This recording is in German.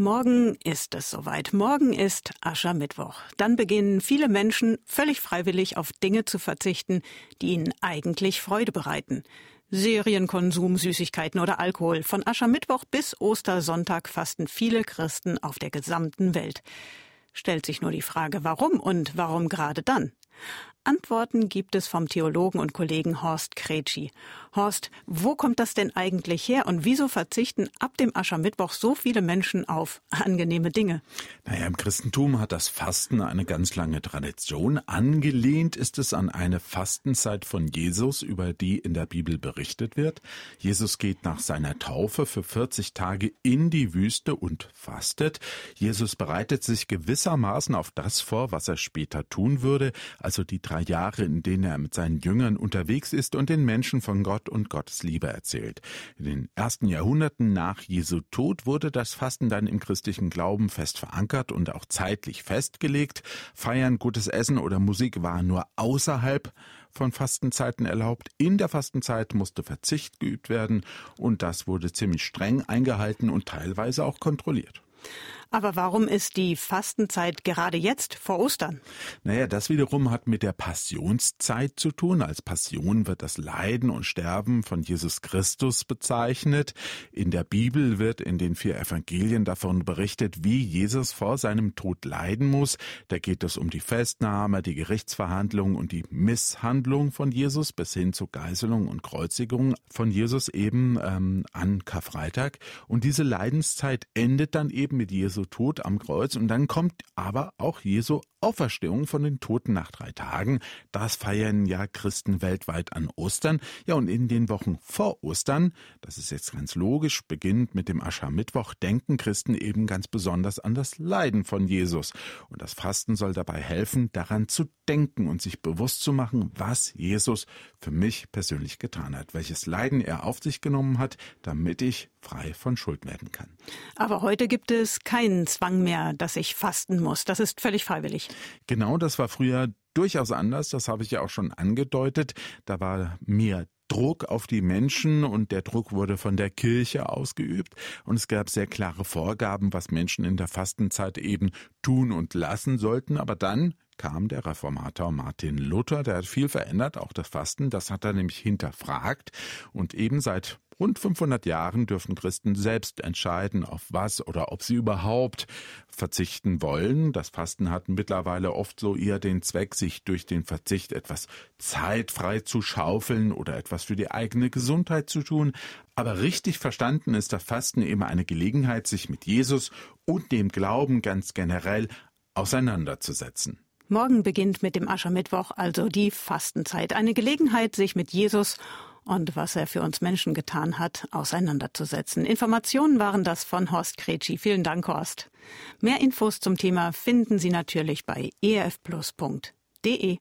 Morgen ist es soweit. Morgen ist Aschermittwoch. Dann beginnen viele Menschen völlig freiwillig auf Dinge zu verzichten, die ihnen eigentlich Freude bereiten. Serienkonsum, Süßigkeiten oder Alkohol. Von Aschermittwoch bis Ostersonntag fasten viele Christen auf der gesamten Welt. Stellt sich nur die Frage, warum und warum gerade dann? Antworten gibt es vom Theologen und Kollegen Horst Kretschi. Horst, wo kommt das denn eigentlich her und wieso verzichten ab dem Aschermittwoch so viele Menschen auf angenehme Dinge? Naja, im Christentum hat das Fasten eine ganz lange Tradition. Angelehnt ist es an eine Fastenzeit von Jesus, über die in der Bibel berichtet wird. Jesus geht nach seiner Taufe für 40 Tage in die Wüste und fastet. Jesus bereitet sich gewissermaßen auf das vor, was er später tun würde, also die drei Jahre, in denen er mit seinen Jüngern unterwegs ist und den Menschen von Gott und Gottes Liebe erzählt. In den ersten Jahrhunderten nach Jesu Tod wurde das Fasten dann im christlichen Glauben fest verankert und auch zeitlich festgelegt. Feiern, gutes Essen oder Musik war nur außerhalb von Fastenzeiten erlaubt. In der Fastenzeit musste Verzicht geübt werden und das wurde ziemlich streng eingehalten und teilweise auch kontrolliert. Aber warum ist die Fastenzeit gerade jetzt vor Ostern? Naja, das wiederum hat mit der Passionszeit zu tun. Als Passion wird das Leiden und Sterben von Jesus Christus bezeichnet. In der Bibel wird in den vier Evangelien davon berichtet, wie Jesus vor seinem Tod leiden muss. Da geht es um die Festnahme, die Gerichtsverhandlung und die Misshandlung von Jesus bis hin zur Geiselung und Kreuzigung von Jesus eben ähm, an Karfreitag. Und diese Leidenszeit endet dann eben mit Jesus Jesu Tod am Kreuz. Und dann kommt aber auch Jesu Auferstehung von den Toten nach drei Tagen. Das feiern ja Christen weltweit an Ostern. Ja, und in den Wochen vor Ostern, das ist jetzt ganz logisch, beginnt mit dem Aschermittwoch, denken Christen eben ganz besonders an das Leiden von Jesus. Und das Fasten soll dabei helfen, daran zu denken und sich bewusst zu machen, was Jesus für mich persönlich getan hat, welches Leiden er auf sich genommen hat, damit ich frei von Schuld werden kann. Aber heute gibt es keinen Zwang mehr, dass ich fasten muss. Das ist völlig freiwillig. Genau, das war früher durchaus anders. Das habe ich ja auch schon angedeutet. Da war mehr Druck auf die Menschen und der Druck wurde von der Kirche ausgeübt und es gab sehr klare Vorgaben, was Menschen in der Fastenzeit eben tun und lassen sollten. Aber dann kam der Reformator Martin Luther, der hat viel verändert, auch das Fasten, das hat er nämlich hinterfragt und eben seit rund 500 Jahren dürfen Christen selbst entscheiden, auf was oder ob sie überhaupt verzichten wollen. Das Fasten hat mittlerweile oft so eher den Zweck, sich durch den Verzicht etwas Zeit frei zu schaufeln oder etwas für die eigene Gesundheit zu tun. Aber richtig verstanden ist das Fasten immer eine Gelegenheit, sich mit Jesus und dem Glauben ganz generell auseinanderzusetzen. Morgen beginnt mit dem Aschermittwoch also die Fastenzeit. Eine Gelegenheit, sich mit Jesus und was er für uns Menschen getan hat, auseinanderzusetzen. Informationen waren das von Horst Kretschi. Vielen Dank, Horst. Mehr Infos zum Thema finden Sie natürlich bei erfplus.de.